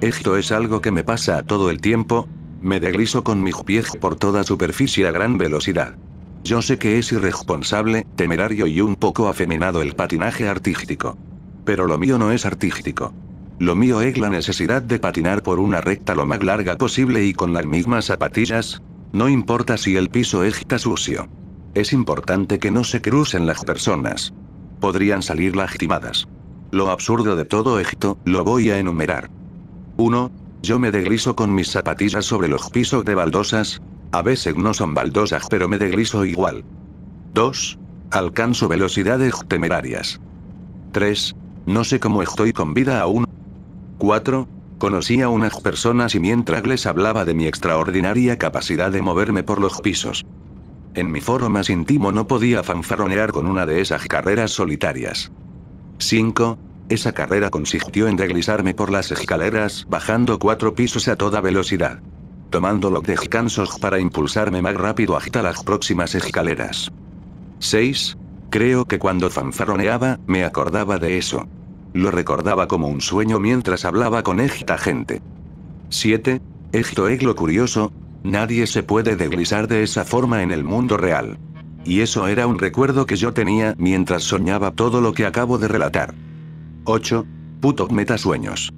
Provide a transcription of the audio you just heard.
Esto es algo que me pasa todo el tiempo. Me deslizo con mi pies por toda superficie a gran velocidad. Yo sé que es irresponsable, temerario y un poco afeminado el patinaje artístico. Pero lo mío no es artístico. Lo mío es la necesidad de patinar por una recta lo más larga posible y con las mismas zapatillas. No importa si el piso está sucio. Es importante que no se crucen las personas. Podrían salir lastimadas. Lo absurdo de todo esto, lo voy a enumerar. 1. Yo me deslizo con mis zapatillas sobre los pisos de baldosas. A veces no son baldosas pero me deslizo igual. 2. Alcanzo velocidades temerarias. 3. No sé cómo estoy con vida aún. 4. Conocí a unas personas y mientras les hablaba de mi extraordinaria capacidad de moverme por los pisos. En mi foro más íntimo no podía fanfarronear con una de esas carreras solitarias. 5. Esa carrera consistió en deslizarme por las escaleras, bajando cuatro pisos a toda velocidad. Tomando los descansos para impulsarme más rápido hasta las próximas escaleras. 6. Creo que cuando fanfarroneaba, me acordaba de eso. Lo recordaba como un sueño mientras hablaba con esta gente. 7. Esto es lo curioso. Nadie se puede deslizar de esa forma en el mundo real. Y eso era un recuerdo que yo tenía mientras soñaba todo lo que acabo de relatar. 8. Puto metasueños.